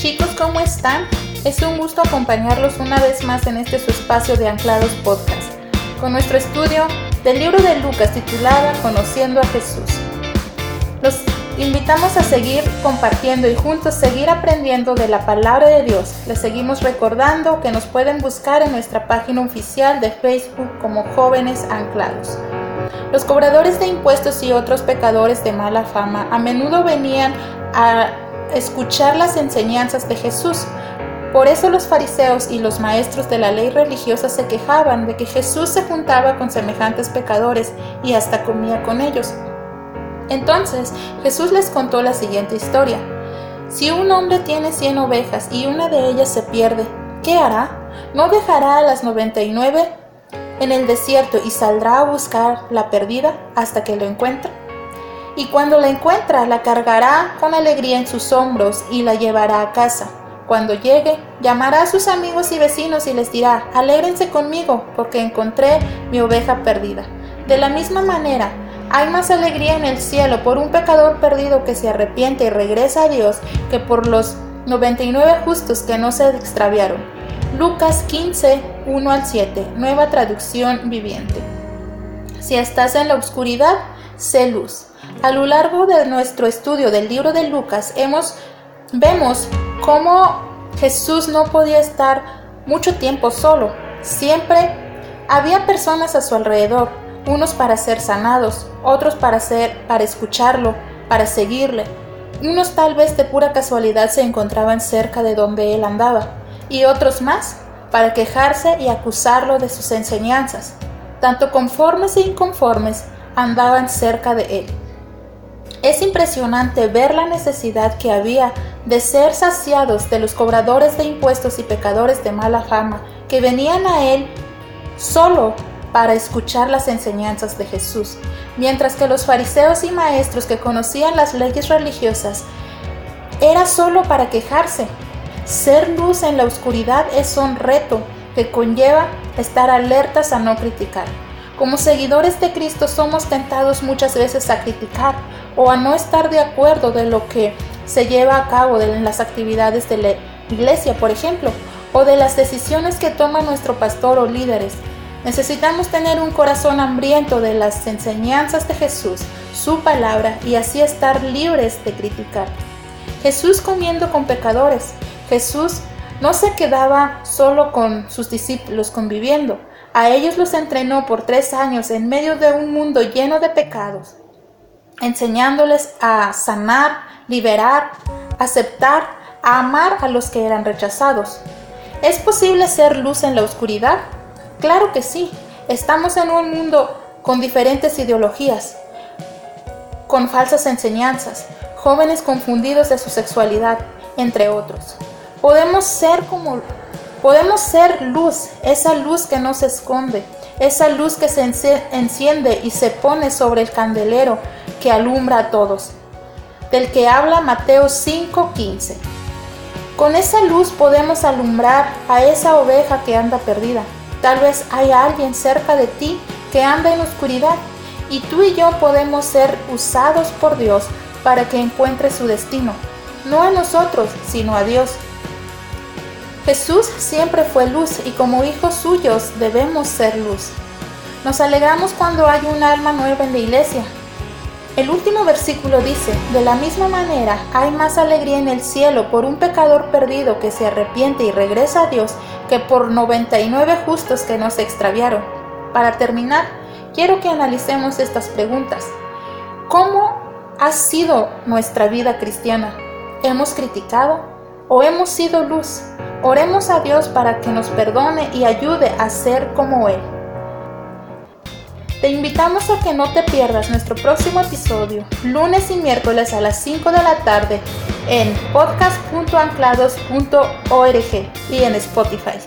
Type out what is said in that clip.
Chicos, ¿cómo están? Es un gusto acompañarlos una vez más en este su espacio de Anclados Podcast, con nuestro estudio del libro de Lucas titulado Conociendo a Jesús. Los invitamos a seguir compartiendo y juntos seguir aprendiendo de la palabra de Dios. Les seguimos recordando que nos pueden buscar en nuestra página oficial de Facebook como Jóvenes Anclados. Los cobradores de impuestos y otros pecadores de mala fama a menudo venían a escuchar las enseñanzas de Jesús. Por eso los fariseos y los maestros de la ley religiosa se quejaban de que Jesús se juntaba con semejantes pecadores y hasta comía con ellos. Entonces Jesús les contó la siguiente historia. Si un hombre tiene cien ovejas y una de ellas se pierde, ¿qué hará? ¿No dejará a las noventa y nueve en el desierto y saldrá a buscar la perdida hasta que lo encuentre? Y cuando la encuentra la cargará con alegría en sus hombros y la llevará a casa. Cuando llegue, llamará a sus amigos y vecinos y les dirá, alégrense conmigo porque encontré mi oveja perdida. De la misma manera, hay más alegría en el cielo por un pecador perdido que se arrepiente y regresa a Dios que por los 99 justos que no se extraviaron. Lucas 15, 1 al 7, nueva traducción viviente. Si estás en la oscuridad, sé luz. A lo largo de nuestro estudio del libro de Lucas hemos, vemos cómo Jesús no podía estar mucho tiempo solo. Siempre había personas a su alrededor, unos para ser sanados, otros para, ser, para escucharlo, para seguirle. Unos tal vez de pura casualidad se encontraban cerca de donde él andaba, y otros más para quejarse y acusarlo de sus enseñanzas. Tanto conformes e inconformes andaban cerca de él. Es impresionante ver la necesidad que había de ser saciados de los cobradores de impuestos y pecadores de mala fama que venían a él solo para escuchar las enseñanzas de Jesús, mientras que los fariseos y maestros que conocían las leyes religiosas era solo para quejarse. Ser luz en la oscuridad es un reto que conlleva estar alertas a no criticar. Como seguidores de Cristo somos tentados muchas veces a criticar, o a no estar de acuerdo de lo que se lleva a cabo en las actividades de la iglesia, por ejemplo, o de las decisiones que toma nuestro pastor o líderes. Necesitamos tener un corazón hambriento de las enseñanzas de Jesús, su palabra, y así estar libres de criticar. Jesús comiendo con pecadores. Jesús no se quedaba solo con sus discípulos conviviendo. A ellos los entrenó por tres años en medio de un mundo lleno de pecados enseñándoles a sanar, liberar, aceptar, a amar a los que eran rechazados. ¿Es posible ser luz en la oscuridad? Claro que sí. Estamos en un mundo con diferentes ideologías, con falsas enseñanzas, jóvenes confundidos de su sexualidad, entre otros. Podemos ser como podemos ser luz, esa luz que no se esconde, esa luz que se enciende y se pone sobre el candelero que alumbra a todos, del que habla Mateo 5:15. Con esa luz podemos alumbrar a esa oveja que anda perdida. Tal vez hay alguien cerca de ti que anda en oscuridad y tú y yo podemos ser usados por Dios para que encuentre su destino, no a nosotros, sino a Dios. Jesús siempre fue luz y como hijos suyos debemos ser luz. Nos alegramos cuando hay un alma nueva en la iglesia, el último versículo dice, de la misma manera hay más alegría en el cielo por un pecador perdido que se arrepiente y regresa a Dios que por 99 justos que no se extraviaron. Para terminar, quiero que analicemos estas preguntas. ¿Cómo ha sido nuestra vida cristiana? ¿Hemos criticado o hemos sido luz? Oremos a Dios para que nos perdone y ayude a ser como Él. Te invitamos a que no te pierdas nuestro próximo episodio, lunes y miércoles a las 5 de la tarde, en podcast.anclados.org y en Spotify.